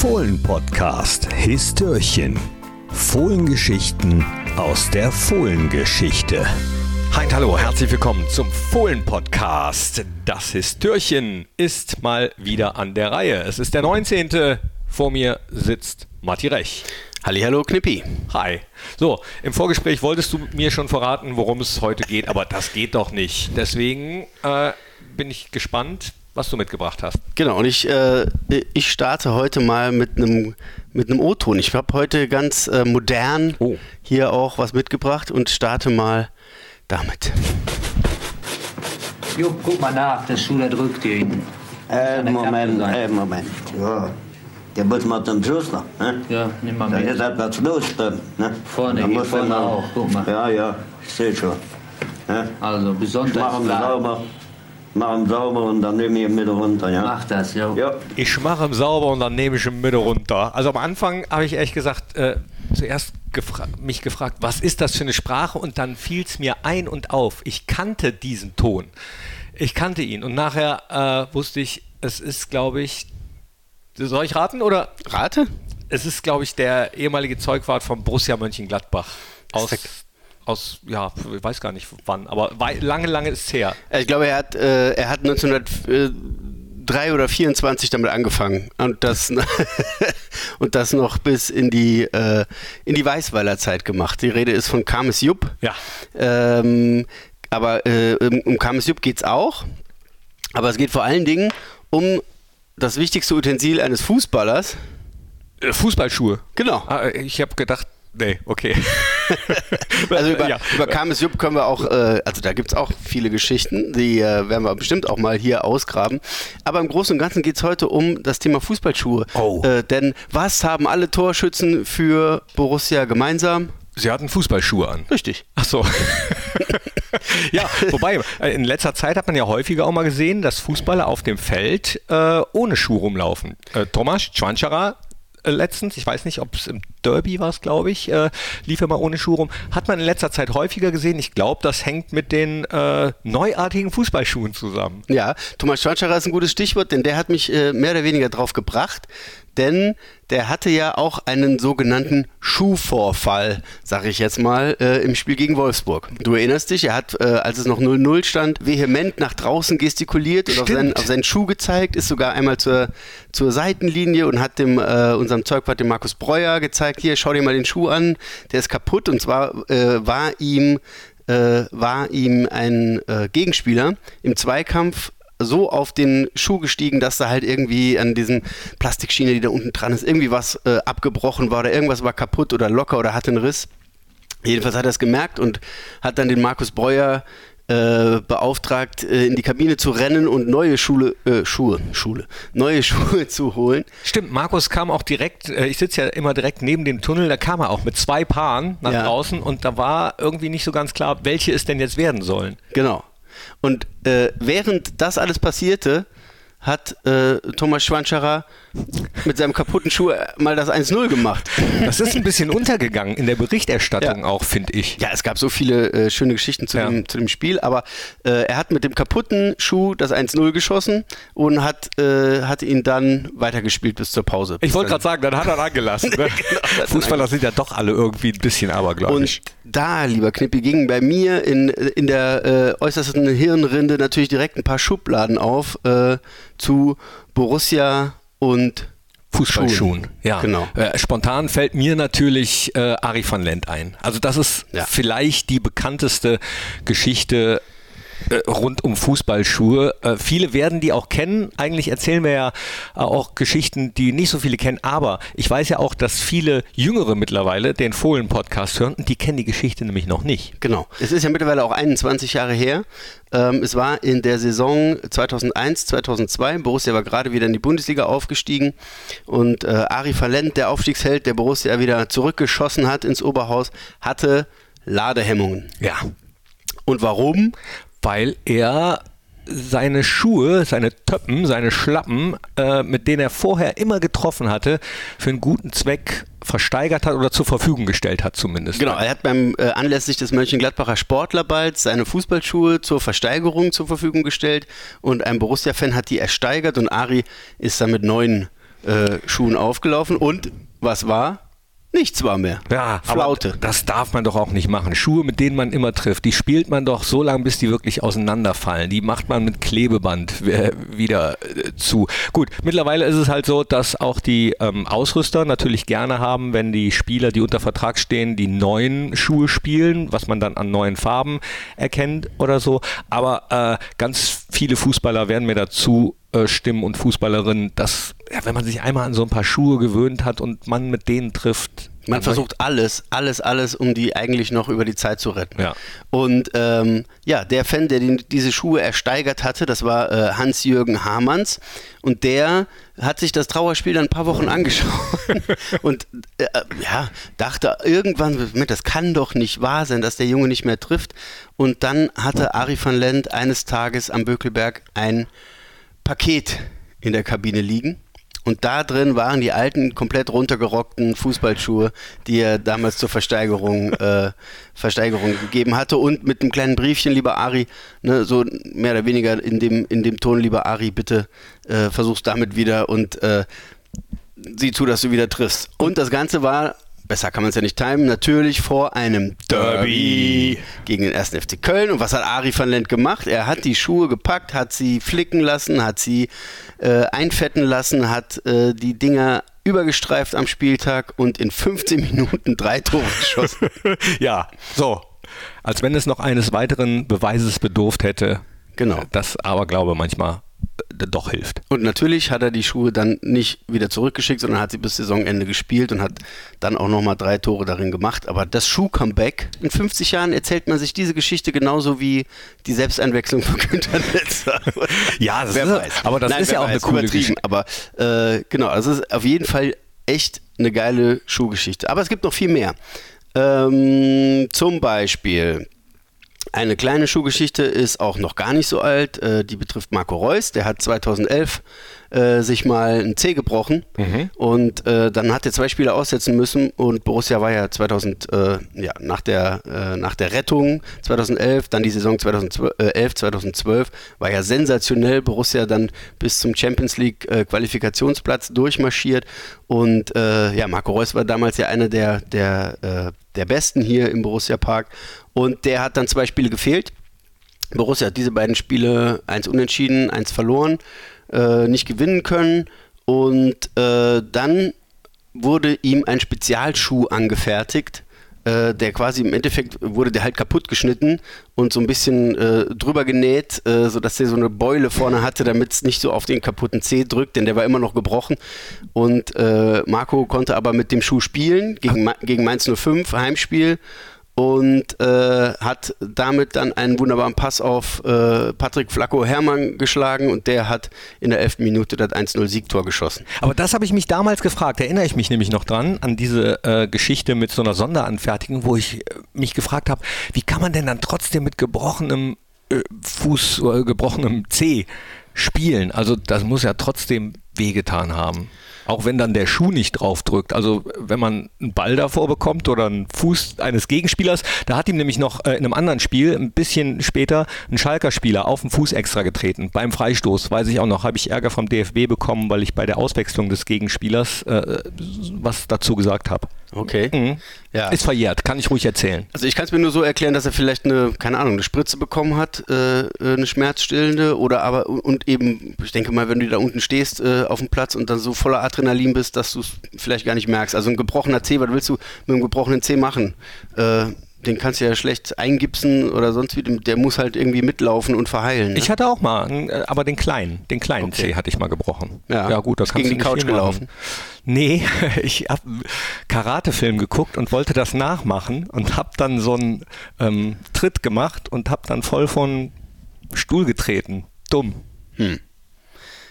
Fohlen-Podcast Histörchen. Fohlengeschichten aus der Fohlengeschichte. Hi hallo, herzlich willkommen zum Fohlen-Podcast. Das Histörchen ist mal wieder an der Reihe. Es ist der 19. Vor mir sitzt Matti Rech. Hallo Knippi. Hi. So, im Vorgespräch wolltest du mir schon verraten, worum es heute geht, aber das geht doch nicht. Deswegen äh, bin ich gespannt, was du mitgebracht hast. Genau, und ich, äh, ich starte heute mal mit einem mit einem O-Ton. Ich habe heute ganz äh, modern oh. hier auch was mitgebracht und starte mal damit. Jo, guck mal nach, der Schuh, der drückt hier hinten. Äh, Moment, äh, Moment. Ja. Der muss mal zum Schuster. Ne? Ja, nimm mal Da mit. ist etwas los drin. Ne? Vorne, Da hier vorne auch, guck mal. Ja, ja, ich sehe schon. Ne? Also, bis Ich Sonntag mache ihn klar. sauber, mache ihn sauber und dann nehme ich ihn wieder runter. Ja? Mach das, jo. Ja. Ich mache ihn sauber und dann nehme ich ihn mit runter. Also am Anfang habe ich ehrlich gesagt äh, zuerst gefra mich gefragt, was ist das für eine Sprache? Und dann fiel es mir ein und auf. Ich kannte diesen Ton. Ich kannte ihn. Und nachher äh, wusste ich, es ist, glaube ich, soll ich raten oder? Rate? Es ist, glaube ich, der ehemalige Zeugwart von Borussia Mönchengladbach. Aus, aus, ja, ich weiß gar nicht wann, aber lange, lange ist es her. Ich glaube, er hat, äh, er hat 1903 oder 24 damit angefangen und das, und das noch bis in die, äh, in die Weißweiler Zeit gemacht. Die Rede ist von Kames Jupp. Ja. Ähm, aber äh, um, Kames Jupp geht es auch. Aber es geht vor allen Dingen um das wichtigste Utensil eines Fußballers. Äh, Fußballschuhe. Genau. Ah, ich habe gedacht, nee, okay. Also über, ja. über Kames Jupp können wir auch, äh, also da gibt es auch viele Geschichten, die äh, werden wir bestimmt auch mal hier ausgraben. Aber im Großen und Ganzen geht es heute um das Thema Fußballschuhe. Oh. Äh, denn was haben alle Torschützen für Borussia gemeinsam? Sie hatten Fußballschuhe an. Richtig. Ach so. ja, wobei, äh, in letzter Zeit hat man ja häufiger auch mal gesehen, dass Fußballer auf dem Feld äh, ohne Schuh rumlaufen. Äh, Thomas Schwanscherer letztens, ich weiß nicht, ob es im Derby war, glaube ich, äh, lief er mal ohne Schuh rum. Hat man in letzter Zeit häufiger gesehen. Ich glaube, das hängt mit den äh, neuartigen Fußballschuhen zusammen. Ja, Thomas Schwanscherer ist ein gutes Stichwort, denn der hat mich äh, mehr oder weniger drauf gebracht. Denn der hatte ja auch einen sogenannten Schuhvorfall, sag ich jetzt mal, äh, im Spiel gegen Wolfsburg. Du erinnerst dich, er hat, äh, als es noch 0-0 stand, vehement nach draußen gestikuliert und auf seinen, auf seinen Schuh gezeigt, ist sogar einmal zur, zur Seitenlinie und hat dem äh, unserem Zeugwart, dem Markus Breuer, gezeigt, hier, schau dir mal den Schuh an, der ist kaputt. Und zwar äh, war ihm äh, war ihm ein äh, Gegenspieler im Zweikampf so auf den Schuh gestiegen, dass da halt irgendwie an diesen Plastikschiene, die da unten dran ist, irgendwie was äh, abgebrochen war oder irgendwas war kaputt oder locker oder hatte einen Riss. Jedenfalls hat er es gemerkt und hat dann den Markus Breuer äh, beauftragt, äh, in die Kabine zu rennen und neue Schule, äh, Schuhe, Schule, neue Schuhe zu holen. Stimmt, Markus kam auch direkt, äh, ich sitze ja immer direkt neben dem Tunnel, da kam er auch mit zwei Paaren nach Ja. draußen und da war irgendwie nicht so ganz klar, welche es denn jetzt werden sollen. Genau. Und äh, während das alles passierte, hat äh, Thomas Schwanscherer mit seinem kaputten Schuh äh, mal das 1-0 gemacht. Das ist ein bisschen untergegangen in der Berichterstattung Ja. auch, finde ich. Ja, es gab so viele äh, schöne Geschichten zu, Ja. dem, zu dem Spiel, aber äh, er hat mit dem kaputten Schuh das 1-0 geschossen und hat, äh, hat ihn dann weitergespielt bis zur Pause. Ich wollte gerade sagen, dann hat er angelassen. Ne? Fußballer sind ja doch alle irgendwie ein bisschen abergläubisch. Und da, lieber Knippi, gingen bei mir in, in der äh, äußersten Hirnrinde natürlich direkt ein paar Schubladen auf zu Borussia und Fußballschuhen. Ja, Genau. Äh, spontan fällt mir natürlich äh, Ari van Lent ein. Also das ist Ja. vielleicht die bekannteste Geschichte rund um Fußballschuhe. Äh, viele werden die auch kennen. Eigentlich erzählen wir ja äh, auch Geschichten, die nicht so viele kennen. Aber ich weiß ja auch, dass viele Jüngere mittlerweile den Fohlen-Podcast hören und die kennen die Geschichte nämlich noch nicht. Genau. Es ist ja mittlerweile auch 21 Jahre her. Ähm, es war in der Saison 2001, 2002. Borussia war gerade wieder in die Bundesliga aufgestiegen und äh, Ari Valent, der Aufstiegsheld, der Borussia wieder zurückgeschossen hat ins Oberhaus, hatte Ladehemmungen. Ja. Und warum? Weil er seine Schuhe, seine Töppen, seine Schlappen, äh, mit denen er vorher immer getroffen hatte, für einen guten Zweck versteigert hat oder zur Verfügung gestellt hat zumindest. Genau, er hat beim äh, anlässlich des Mönchengladbacher Sportlerballs seine Fußballschuhe zur Versteigerung zur Verfügung gestellt und ein Borussia-Fan hat die ersteigert und Ari ist dann mit neuen äh, Schuhen aufgelaufen und was war? Nichts war mehr. Ja, Flaute. Das darf man doch auch nicht machen. Schuhe, mit denen man immer trifft, die spielt man doch so lange, bis die wirklich auseinanderfallen. Die macht man mit Klebeband äh, wieder äh, zu. Gut, mittlerweile ist es halt so, dass auch die ähm, Ausrüster natürlich gerne haben, wenn die Spieler, die unter Vertrag stehen, die neuen Schuhe spielen, was man dann an neuen Farben erkennt oder so. Aber äh, ganz viele Fußballer werden mir dazu stimmen und Fußballerinnen, dass ja, wenn man sich einmal an so ein paar Schuhe gewöhnt hat und man mit denen trifft. Man versucht alles, alles, alles, um die eigentlich noch über die Zeit zu retten. Ja. Und ähm, ja, der Fan, der die, diese Schuhe ersteigert hatte, das war äh, Hans-Jürgen Hamanns. Und der hat sich das Trauerspiel dann ein paar Wochen angeschaut und äh, ja, dachte irgendwann, das kann doch nicht wahr sein, dass der Junge nicht mehr trifft. Und dann hatte Ari van Lent eines Tages am Bökelberg ein Paket in der Kabine liegen. Und da drin waren die alten, komplett runtergerockten Fußballschuhe, die er damals zur Versteigerung, äh, Versteigerung gegeben hatte. Und mit einem kleinen Briefchen, lieber Ari, ne, so mehr oder weniger in dem, in dem Ton, lieber Ari, bitte äh, versuch's damit wieder und äh, sieh zu, dass du wieder triffst. Und das Ganze war besser kann man es ja nicht timen, natürlich vor einem Derby gegen den 1. FC Köln. Und was hat Ari van Lent gemacht? Er hat die Schuhe gepackt, hat sie flicken lassen, hat sie äh, einfetten lassen, hat äh, die Dinger übergestreift am Spieltag und in 15 Minuten drei Tore geschossen. ja, so. Als wenn es noch eines weiteren Beweises bedurft hätte. Genau. Das aber glaube manchmal doch hilft. Und natürlich hat er die Schuhe dann nicht wieder zurückgeschickt, sondern hat sie bis Saisonende gespielt und hat dann auch nochmal drei Tore darin gemacht. Aber das Schuh-Comeback, in 50 Jahren erzählt man sich diese Geschichte genauso wie die Selbsteinwechslung von Günther Netzer. Ja, das wer ist, weiß. aber das Nein, ist ja auch eine weiß, coole übertrieben. Geschichte. Aber äh, genau, also es ist auf jeden Fall echt eine geile Schuhgeschichte. Aber es gibt noch viel mehr. Ähm, zum Beispiel eine kleine Schuhgeschichte ist auch noch gar nicht so alt. Äh, die betrifft Marco Reus. Der hat 2011 äh, sich mal ein C gebrochen und äh, dann hat er zwei Spiele aussetzen müssen und Borussia war ja 2000 äh, ja nach der äh, nach der Rettung 2011 dann die Saison 2011 2012 war ja sensationell Borussia dann bis zum Champions League äh, Qualifikationsplatz durchmarschiert und äh, ja Marco Reus war damals ja einer der der äh, der besten hier im Borussia Park und der hat dann zwei Spiele gefehlt Borussia hat diese beiden Spiele, eins unentschieden, eins verloren, äh, nicht gewinnen können. Und äh, dann wurde ihm ein Spezialschuh angefertigt, äh, der quasi im Endeffekt wurde der halt kaputt geschnitten und so ein bisschen äh, drüber genäht, äh, sodass er so eine Beule vorne hatte, damit es nicht so auf den kaputten Zeh drückt, denn der war immer noch gebrochen. Und äh, Marco konnte aber mit dem Schuh spielen gegen, gegen Mainz 05, Heimspiel und äh, hat damit dann einen wunderbaren Pass auf äh, Patrick Flacco Hermann geschlagen und der hat in der 11. Minute das 1-0 Siegtor geschossen. Aber das habe ich mich damals gefragt, erinnere ich mich nämlich noch dran, an diese äh, Geschichte mit so einer Sonderanfertigung, wo ich äh, mich gefragt habe, wie kann man denn dann trotzdem mit gebrochenem äh, Fuß, äh, gebrochenem C spielen? Also das muss ja trotzdem wehgetan haben. Auch wenn dann der Schuh nicht drauf drückt. Also wenn man einen Ball davor bekommt oder einen Fuß eines Gegenspielers, da hat ihm nämlich noch äh, in einem anderen Spiel, ein bisschen später, ein Schalker Spieler auf den Fuß extra getreten. Beim Freistoß, weiß ich auch noch, habe ich Ärger vom DFB bekommen, weil ich bei der Auswechslung des Gegenspielers äh, was dazu gesagt habe. Okay. Mhm. Ja. Ist verjährt, kann ich ruhig erzählen. Also ich kann es mir nur so erklären, dass er vielleicht eine, keine Ahnung, eine Spritze bekommen hat, äh, eine schmerzstillende oder aber und eben, ich denke mal, wenn du da unten stehst äh, auf dem Platz und dann so voller Adrenalin bist, dass du es vielleicht gar nicht merkst. Also ein gebrochener Zeh, was willst du mit einem gebrochenen Zeh machen? Äh, den kannst du ja schlecht eingipsen oder sonst wie, der muss halt irgendwie mitlaufen und verheilen. Ne? Ich hatte auch mal, äh, aber den kleinen, den kleinen Okay. C hatte ich mal gebrochen. Ja. gut, da kannst gegen du die Couch machen. gelaufen? Nee, ich habe Karatefilm geguckt und wollte das nachmachen und habe dann so einen ähm, Tritt gemacht und habe dann voll von Stuhl getreten. Dumm.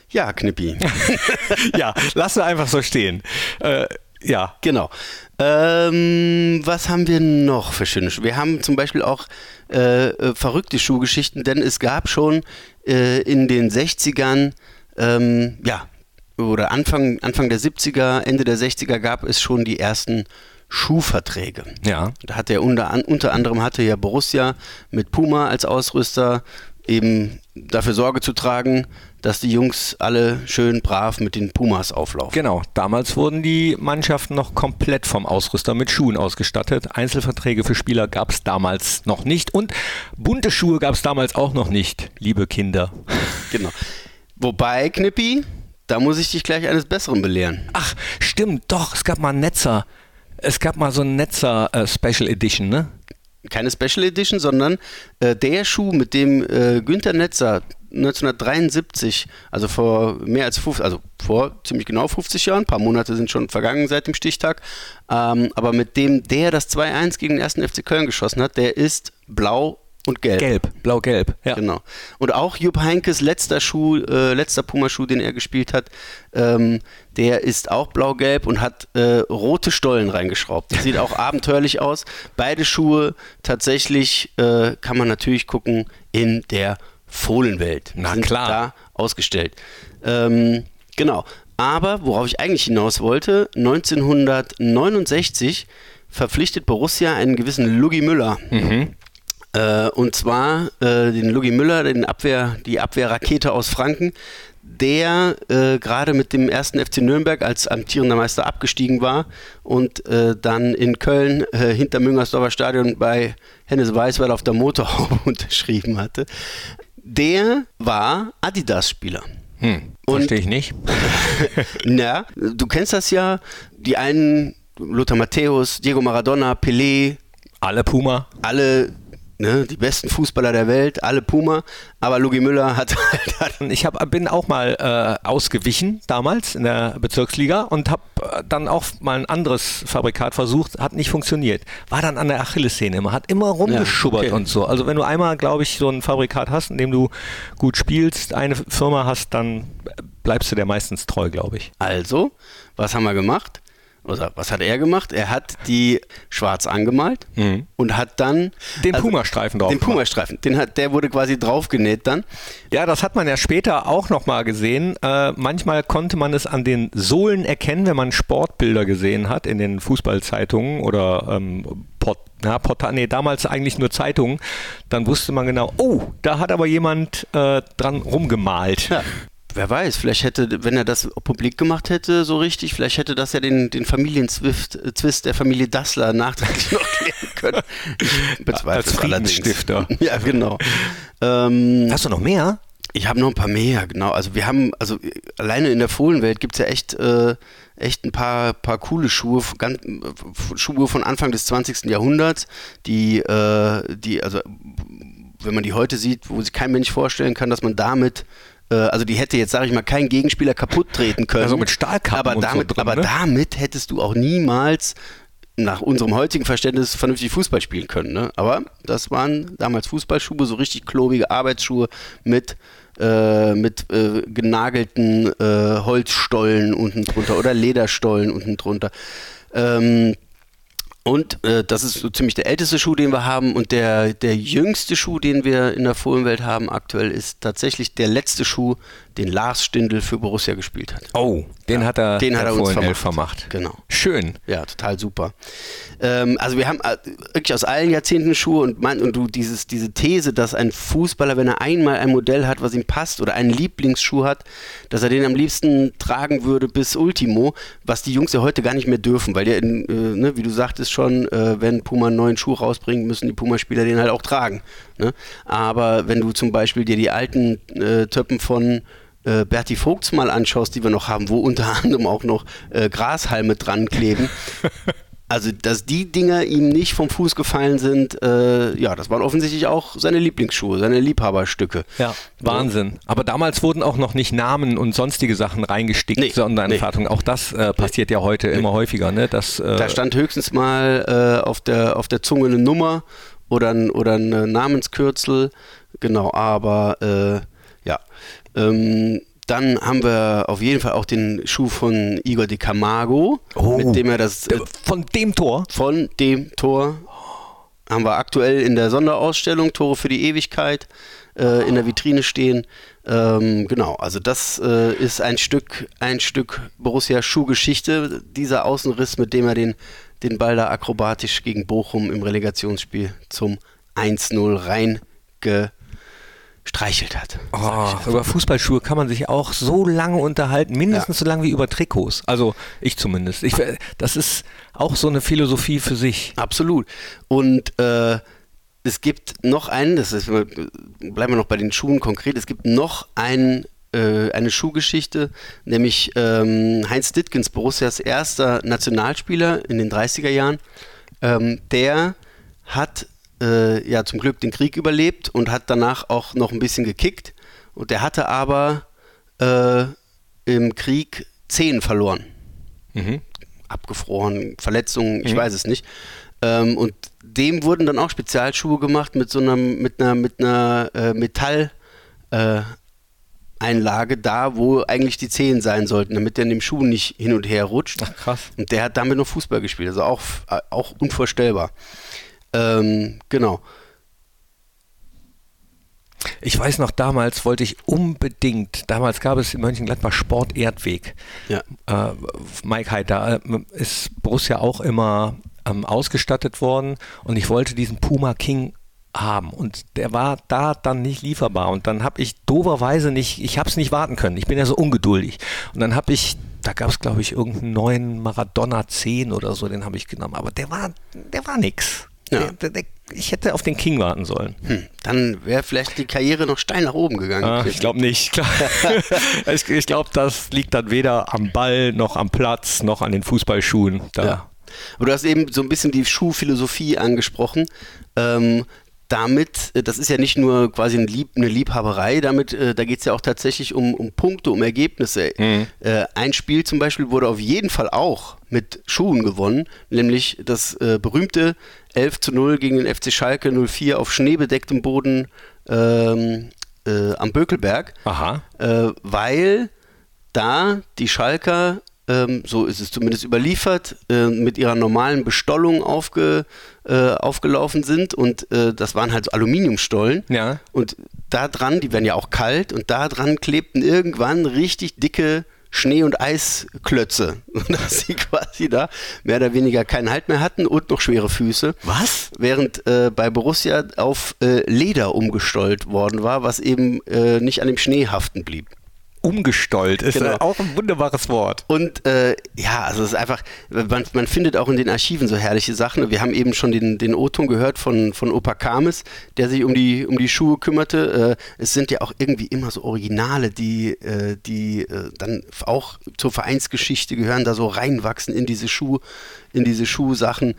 ja, Knippi. ja, lass es einfach so stehen. Äh, ja, Genau. Ähm, was haben wir noch für schöne Schuhe? Wir haben zum Beispiel auch äh, äh, verrückte Schuhgeschichten, denn es gab schon äh, in den 60ern, ähm, ja, oder Anfang, Anfang der 70er, Ende der 60er gab es schon die ersten Schuhverträge. ja. Da hat er unter, unter anderem hatte ja Borussia mit Puma als Ausrüster eben dafür Sorge zu tragen, dass die Jungs alle schön brav mit den Pumas auflaufen. Genau, damals wurden die Mannschaften noch komplett vom Ausrüster mit Schuhen ausgestattet. Einzelverträge für Spieler gab es damals noch nicht und bunte Schuhe gab es damals auch noch nicht, liebe Kinder. Genau. Wobei, Knippi, da muss ich dich gleich eines Besseren belehren. Ach, stimmt, doch, es gab mal einen Netzer. Es gab mal so einen Netzer äh, Special Edition, ne? Keine Special Edition, sondern äh, der Schuh, mit dem äh, Günther Netzer 1973, also vor mehr als 50, also vor ziemlich genau 50 Jahren, ein paar Monate sind schon vergangen seit dem Stichtag, ähm, aber mit dem der das 2-1 gegen den ersten FC Köln geschossen hat, der ist blau und gelb. Gelb, blau-gelb, ja. Genau. Und auch Jupp Heinkes letzter Schuh, äh, letzter Pumaschuh, den er gespielt hat, ähm, der ist auch blau-gelb und hat äh, rote Stollen reingeschraubt. Das sieht auch abenteuerlich aus. Beide Schuhe tatsächlich äh, kann man natürlich gucken in der Fohlenwelt. Na sind klar. Da ausgestellt. Ähm, genau. Aber worauf ich eigentlich hinaus wollte, 1969 verpflichtet Borussia einen gewissen Lugi Müller. Äh, und zwar äh, den Lugi Müller, den Abwehr, die Abwehrrakete aus Franken, der äh, gerade mit dem ersten FC Nürnberg als amtierender Meister abgestiegen war und äh, dann in Köln äh, hinter Müngersdorfer Stadion bei Hennes Weißweiler auf der Motorhaube unterschrieben hatte. Der war Adidas-Spieler. Hm, verstehe ich nicht. Na, du kennst das ja, die einen, Lothar Matthäus, Diego Maradona, Pelé, Alle Puma. alle ne, die besten Fußballer der Welt, alle Puma, aber Lugi Müller hat halt Ich hab, bin auch mal äh, ausgewichen damals in der Bezirksliga und habe äh, dann auch mal ein anderes Fabrikat versucht, hat nicht funktioniert. War dann an der Achillessehne immer, hat immer rumgeschubbert okay. und so. Also wenn du einmal, glaube ich, so ein Fabrikat hast, in dem du gut spielst, eine Firma hast, dann bleibst du der meistens treu, glaube ich. Also, was haben wir gemacht? Oder was hat er gemacht? Er hat die schwarz angemalt und hat dann Mhm. Den also, Pumastreifen drauf Den. Pumastreifen, den hat, der wurde quasi draufgenäht dann. Ja, das hat man ja später auch nochmal gesehen. Äh, manchmal konnte man es an den Sohlen erkennen, wenn man Sportbilder gesehen hat in den Fußballzeitungen oder ähm, Port, na, Porta, nee, damals eigentlich nur Zeitungen. Dann wusste man genau, oh, da hat aber jemand äh, dran rumgemalt. Ja. Wer weiß, vielleicht hätte, wenn er das publik gemacht hätte, so richtig, vielleicht hätte das ja den, den Familienzwist äh, Zwist der Familie Dassler nachträglich noch klären können. Ich bezweifle Als allerdings. Friedensstifter. Ja, genau. Ähm, Hast du noch mehr? Ich habe noch ein paar mehr, genau. Also wir haben, also äh, alleine in der Fohlenwelt gibt es ja echt, äh, echt ein paar, paar coole Schuhe, ganz, äh, Schuhe von Anfang des 20. Jahrhunderts, die, äh, die, also wenn man die heute sieht, wo sich kein Mensch vorstellen kann, dass man damit also die hätte jetzt, sage ich mal, kein Gegenspieler kaputt treten können. Also mit Stahlkappen aber und so damit, drin, aber ne? damit hättest du auch niemals nach unserem heutigen Verständnis vernünftig Fußball spielen können. Ne? Aber das waren damals Fußballschuhe, so richtig klobige Arbeitsschuhe mit, äh, mit äh, genagelten äh, Holzstollen unten drunter oder Lederstollen unten drunter. Ähm, und äh, das ist so ziemlich der älteste Schuh, den wir haben. Und der, der jüngste Schuh, den wir in der Fohlenwelt haben aktuell, ist tatsächlich der letzte Schuh, den Lars Stindl für Borussia gespielt hat. Oh, den hat er, Den hat er uns vermacht. vermacht. Genau. Schön. Ja, total super. Ähm, also wir haben äh, wirklich aus allen Jahrzehnten Schuhe und, mein, und du dieses, diese These, dass ein Fußballer, wenn er einmal ein Modell hat, was ihm passt oder einen Lieblingsschuh hat, dass er den am liebsten tragen würde bis Ultimo, was die Jungs ja heute gar nicht mehr dürfen, weil ja, äh, ne, wie du sagtest schon, äh, wenn Puma einen neuen Schuh rausbringt, müssen die Puma-Spieler den halt auch tragen. Ne? Aber wenn du zum Beispiel dir die alten äh, Töppen von äh, Berti Vogts mal anschaust, die wir noch haben, wo unter anderem auch noch äh, Grashalme dran kleben. Also, dass die Dinger ihm nicht vom Fuß gefallen sind, äh, ja, das waren offensichtlich auch seine Lieblingsschuhe, seine Liebhaberstücke. Ja, Wahnsinn. Aber damals wurden auch noch nicht Namen und sonstige Sachen reingestickt, Nee, Sonderentfertung. Auch das äh, passiert ja heute immer häufiger. Ne? Das, äh, Da stand höchstens mal äh, auf, der, auf der Zunge eine Nummer oder ein, oder ein äh, Namenskürzel. Genau, aber ja. Ähm, dann haben wir auf jeden Fall auch den Schuh von Igor de Camargo, Oh. mit dem er das äh, von dem Tor. von dem Tor haben wir aktuell in der Sonderausstellung Tore für die Ewigkeit äh, in der Vitrine stehen. Ähm, genau, also das äh, ist ein Stück, ein Stück Borussia Schuhgeschichte, dieser Außenriss, mit dem er den, den Ball da akrobatisch gegen Bochum im Relegationsspiel zum 1-0 reinge gestreichelt hat. Oh, über Fußballschuhe kann man sich auch so lange unterhalten, mindestens ja. so lange wie über Trikots. Also ich zumindest. Ich, das ist auch so eine Philosophie für sich. Absolut. Und äh, es gibt noch einen, das ist, bleiben wir noch bei den Schuhen konkret, es gibt noch einen äh, eine Schuhgeschichte, nämlich ähm, Heinz Dittgens, Borussias erster Nationalspieler in den 30er Jahren, ähm, der hat äh, ja zum Glück den Krieg überlebt und hat danach auch noch ein bisschen gekickt. Und der hatte aber äh, im Krieg Zehen verloren. Mhm. Abgefroren, Verletzungen, ich mhm. weiß es nicht. Ähm, und dem wurden dann auch Spezialschuhe gemacht mit so einer, mit einer, mit einer äh, Metall. Äh, Einlage da, wo eigentlich die Zehen sein sollten, damit der in dem Schuh nicht hin und her rutscht. Ach, krass. Und der hat damit noch Fußball gespielt, also auch, auch unvorstellbar. Ähm, genau. Ich weiß noch, damals wollte ich unbedingt, damals gab es in Mönchengladbach Sport Erdweg. Ja. Äh, Mike Heid, da äh, ist Borussia auch immer ähm, ausgestattet worden und ich wollte diesen Puma King haben und der war da dann nicht lieferbar und dann habe ich doverweise nicht, ich habe es nicht warten können, ich bin ja so ungeduldig und dann habe ich, da gab es glaube ich irgendeinen neuen Maradona 10 oder so, den habe ich genommen, aber der war, der war nix. Ja. Der, ich hätte auf den King warten sollen. Hm, dann wäre vielleicht die Karriere noch steil nach oben gegangen. Ah, ich glaube nicht. ich, ich glaube, das liegt dann weder am Ball noch am Platz noch an den Fußballschuhen. Da. Ja. Aber du hast eben so ein bisschen die Schuhphilosophie angesprochen. Ähm, damit, äh, das ist ja nicht nur quasi ein Lieb, eine Liebhaberei, damit, äh, da geht es ja auch tatsächlich um, um Punkte, um Ergebnisse. Mhm. Äh, ein Spiel zum Beispiel wurde auf jeden Fall auch mit Schuhen gewonnen, nämlich das äh, berühmte 11 zu 0 gegen den FC Schalke 04 auf schneebedecktem Boden ähm, äh, am Bökelberg. Aha. Äh, weil da die Schalker ähm, so ist es zumindest überliefert, äh, mit ihrer normalen Bestollung aufge, äh, aufgelaufen sind und äh, das waren halt so Aluminiumstollen. Ja. Und da dran, die werden ja auch kalt, und da dran klebten irgendwann richtig dicke Schnee- und Eisklötze. Dass sie quasi da mehr oder weniger keinen Halt mehr hatten und noch schwere Füße. Was? Während äh, bei Borussia auf äh, Leder umgestollt worden war, was eben äh, nicht an dem Schnee haften blieb umgestollt ist genau. auch ein wunderbares Wort. Und äh, ja, also es ist einfach, man, man, findet auch in den Archiven so herrliche Sachen. Wir haben eben schon den, den O-Ton gehört von, von Opa Kames, der sich um die, um die Schuhe kümmerte. Äh, es sind ja auch irgendwie immer so Originale, die, äh, die äh, dann auch zur Vereinsgeschichte gehören, da so reinwachsen in diese Schuh, in diese Schuhsachen.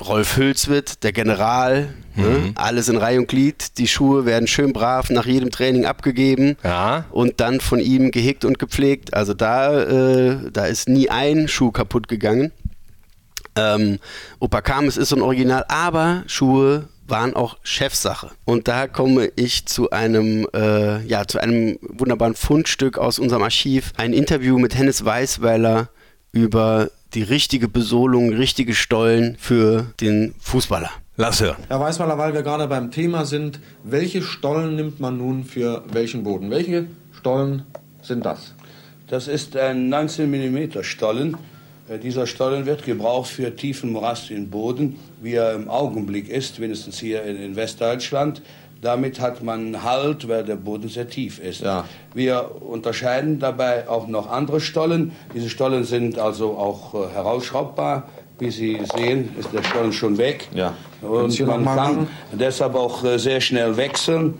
Rolf Hülswit, der General, ne? mhm. ne? alles in Reihe und Glied. Die Schuhe werden schön brav nach jedem Training abgegeben ja. und dann von ihm gehegt und gepflegt. Also da, äh, da ist nie ein Schuh kaputt gegangen. Ähm, Opa Kames ist so ein Original, aber Schuhe waren auch Chefsache. Und da komme ich zu einem, äh, ja, zu einem wunderbaren Fundstück aus unserem Archiv. Ein Interview mit Hennes Weißweiler über die richtige Besohlung, richtige Stollen für den Fußballer. Lass hören. Herr Weißweiler, weil wir gerade beim Thema sind, welche Stollen nimmt man nun für welchen Boden? Welche Stollen sind das? Das ist ein 19 mm Stollen. Äh, dieser Stollen wird gebraucht für tiefen morastigen Boden, wie er im Augenblick ist, wenigstens hier in Westdeutschland. Damit hat man Halt, weil der Boden sehr tief ist. Ja. Wir unterscheiden dabei auch noch andere Stollen. Diese Stollen sind also auch äh, herausschraubbar. Wie Sie sehen, ist der Stollen schon weg. Ja. Und man kann deshalb auch äh, sehr schnell wechseln.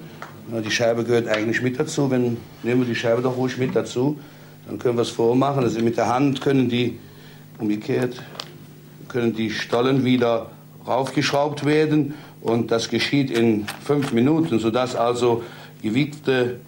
Die Scheibe gehört eigentlich mit dazu. Wenn, nehmen wir die Scheibe doch ruhig mit dazu. Dann können wir es vormachen. Also mit der Hand können die, umgekehrt, können die Stollen wieder raufgeschraubt werden und das geschieht in fünf Minuten, sodass also gewiegte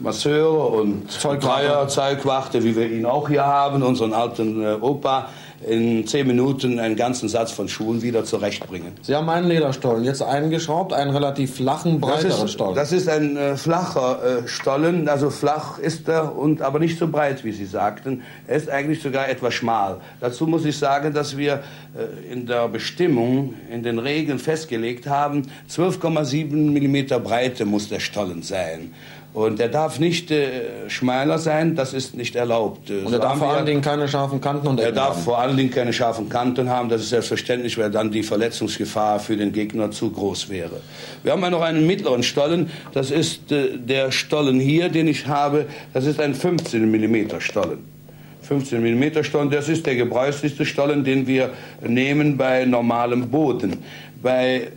Masseure und Dreier, Zeugwachte, wie wir ihn auch hier haben, unseren alten äh, Opa, in zehn Minuten einen ganzen Satz von Schuhen wieder zurechtbringen. Sie haben einen Lederstollen, jetzt eingeschraubt, einen relativ flachen, breiteren das ist, Stollen. Das ist ein äh, flacher äh, Stollen, also flach ist er, und aber nicht so breit, wie Sie sagten. Er ist eigentlich sogar etwas schmal. Dazu muss ich sagen, dass wir äh, in der Bestimmung, in den Regeln festgelegt haben, 12,7 mm Breite muss der Stollen sein. Und der darf nicht äh, schmaler sein, das ist nicht erlaubt. Und er darf vor allen Dingen keine scharfen Kanten und er Ecken darf haben. vor allen Dingen keine scharfen Kanten haben, das ist selbstverständlich, weil dann die Verletzungsgefahr für den Gegner zu groß wäre. Wir haben ja noch einen mittleren Stollen, das ist äh, der Stollen hier, den ich habe, das ist ein 15 mm Stollen. 15 mm Stollen, das ist der gebräuchlichste Stollen, den wir nehmen bei normalem Boden. Bei äh,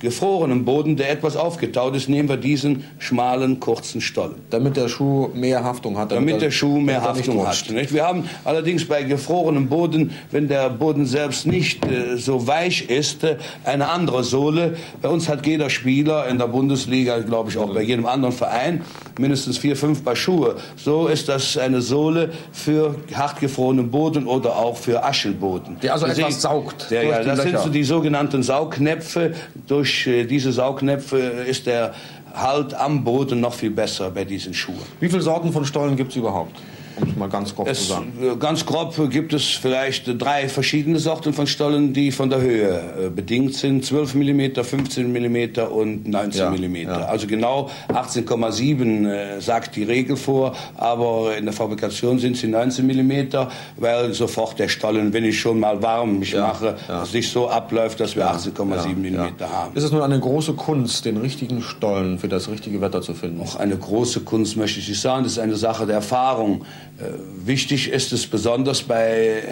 gefrorenem Boden, der etwas aufgetaut ist, nehmen wir diesen schmalen, kurzen Stollen. Damit der Schuh mehr Haftung hat. Damit er- der Schuh mehr damit Haftung hat. Nicht? Wir haben allerdings bei gefrorenem Boden, wenn der Boden selbst nicht äh, so weich ist, äh, eine andere Sohle. Bei uns hat jeder Spieler in der Bundesliga, glaube ich auch bei jedem anderen Verein, mindestens vier, fünf Paar Schuhe. So ist das eine Sohle für hartgefrorenen Boden oder auch für Aschelboden. Der also Sie etwas saugt durch ja, das sind Löcher. so die sogenannten Saugnäpfe. Durch äh, diese Saugnäpfe ist der Halt am Boden noch viel besser bei diesen Schuhen. Wie viele Sorten von Stollen gibt es überhaupt? Um es mal ganz grob zu Es, sagen. äh, ganz grob gibt es vielleicht drei verschiedene Sorten von Stollen, die von der Höhe äh, bedingt sind. 12 mm, 15 mm und 19 Ja, mm. ja. Also genau 18,7 äh, sagt die Regel vor, aber in der Fabrikation sind sie 19 mm, weil sofort der Stollen, wenn ich schon mal warm mich mache, ja. sich so abläuft, dass wir 18,7 mm Ja. haben. Ist es nun eine große Kunst, den richtigen Stollen für das richtige Wetter zu finden? Auch eine große Kunst möchte ich nicht sagen, das ist eine Sache der Erfahrung. Äh, wichtig ist es besonders bei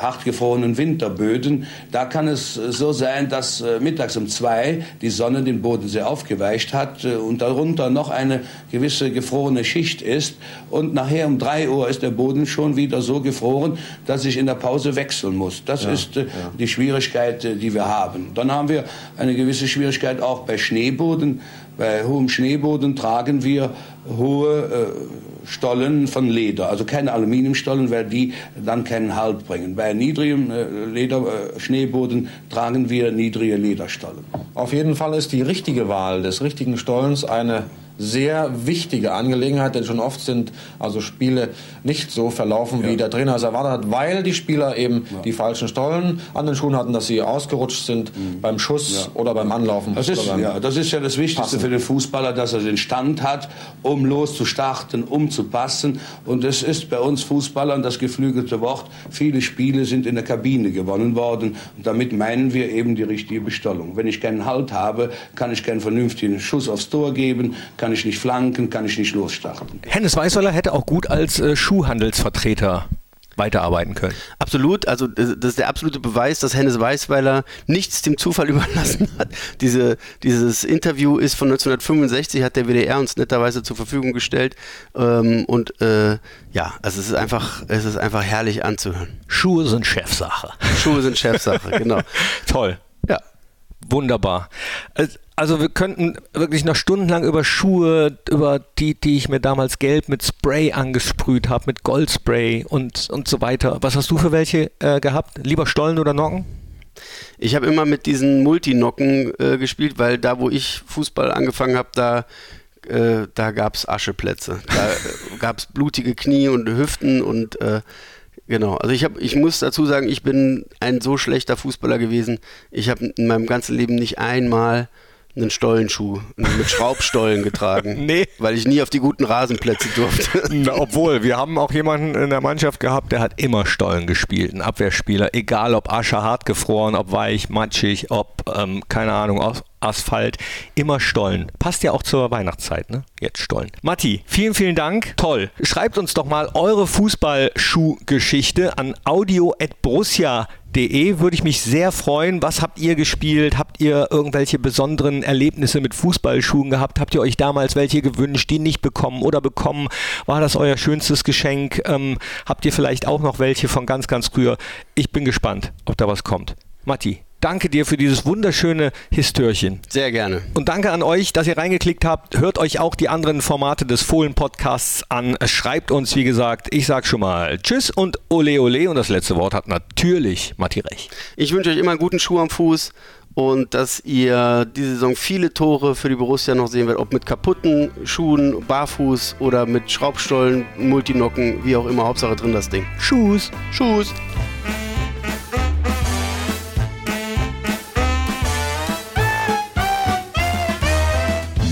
hartgefrorenen Winterböden. Da kann es äh, so sein, dass äh, mittags um zwei die Sonne den Boden sehr aufgeweicht hat und darunter noch eine gewisse gefrorene Schicht ist. Und nachher um drei Uhr ist der Boden schon wieder so gefroren, dass ich in der Pause wechseln muss. Das ist äh, die Schwierigkeit, die wir haben. Dann haben wir eine gewisse Schwierigkeit auch bei Schneeboden. Bei hohem Schneeboden tragen wir hohe äh, Stollen von Leder, also keine Aluminiumstollen, weil die dann keinen Halt bringen. Bei niedrigem äh, Leder, äh, Schneeboden tragen wir niedrige Lederstollen. Auf jeden Fall ist die richtige Wahl des richtigen Stollens eine sehr wichtige Angelegenheit, denn schon oft sind also Spiele nicht so verlaufen, wie der Trainer es erwartet hat, weil die Spieler eben die falschen Stollen an den Schuhen hatten, dass sie ausgerutscht sind beim Schuss oder beim Anlaufen. Mhm. Das ist, ja, das ist ja das Wichtigste Passen. für den Fußballer, dass er den Stand hat, um loszustarten, um zu passen. Und es ist bei uns Fußballern das geflügelte Wort. Viele Spiele sind in der Kabine gewonnen worden. Und damit meinen wir eben die richtige Bestellung. Wenn ich keinen Halt habe, kann ich keinen vernünftigen Schuss aufs Tor geben, kann ich nicht flanken, kann ich nicht losstarten. Hennes Weißweiler hätte auch gut als äh, Schuhhandelsvertreter weiterarbeiten können. Absolut, also das das ist der absolute Beweis, dass Hennes Weißweiler nichts dem Zufall überlassen hat. Diese, dieses Interview ist von 1965, hat der WDR uns netterweise zur Verfügung gestellt. Ähm, und äh, ja, also es ist einfach, es ist einfach herrlich anzuhören. Schuhe sind Chefsache. Schuhe sind Chefsache, genau. Toll. Wunderbar. Es- Also wir könnten wirklich noch stundenlang über Schuhe, über die, die ich mir damals gelb mit Spray angesprüht habe, mit Goldspray und, und so weiter. Was hast du für welche äh, gehabt? Lieber Stollen oder Nocken? Ich habe immer mit diesen Multinocken äh, gespielt, weil da, wo ich Fußball angefangen habe, da, äh, da gab es Ascheplätze. Da äh, gab es blutige Knie und Hüften und äh, genau. Also ich, hab, ich muss dazu sagen, ich bin ein so schlechter Fußballer gewesen. Ich habe in meinem ganzen Leben nicht einmal einen Stollenschuh mit Schraubstollen getragen, Nee. weil ich nie auf die guten Rasenplätze durfte. Na, obwohl, wir haben auch jemanden in der Mannschaft gehabt, der hat immer Stollen gespielt, ein Abwehrspieler. Egal ob Asche hart gefroren, ob weich, matschig, ob, ähm, keine Ahnung, aus Asphalt, immer Stollen. Passt ja auch zur Weihnachtszeit, ne? Jetzt Stollen. Matti, vielen, vielen Dank. Toll. Schreibt uns doch mal eure Fußballschuhgeschichte an audio.borussia.de. Würde ich mich sehr freuen. Was habt ihr gespielt? Habt ihr irgendwelche besonderen Erlebnisse mit Fußballschuhen gehabt? Habt ihr euch damals welche gewünscht, die nicht bekommen oder bekommen? War das euer schönstes Geschenk? Ähm, habt ihr vielleicht auch noch welche von ganz, ganz früher? Ich bin gespannt, ob da was kommt. Matti, danke dir für dieses wunderschöne Histörchen. Sehr gerne. Und danke an euch, dass ihr reingeklickt habt. Hört euch auch die anderen Formate des Fohlen-Podcasts an. Schreibt uns, wie gesagt, ich sag schon mal Tschüss und Ole Ole. Und das letzte Wort hat natürlich Matti Rech. Ich wünsche euch immer einen guten Schuh am Fuß und dass ihr diese Saison viele Tore für die Borussia noch sehen werdet, ob mit kaputten Schuhen, barfuß oder mit Schraubstollen, Multinocken, wie auch immer. Hauptsache drin das Ding. Tschüss. Tschüss.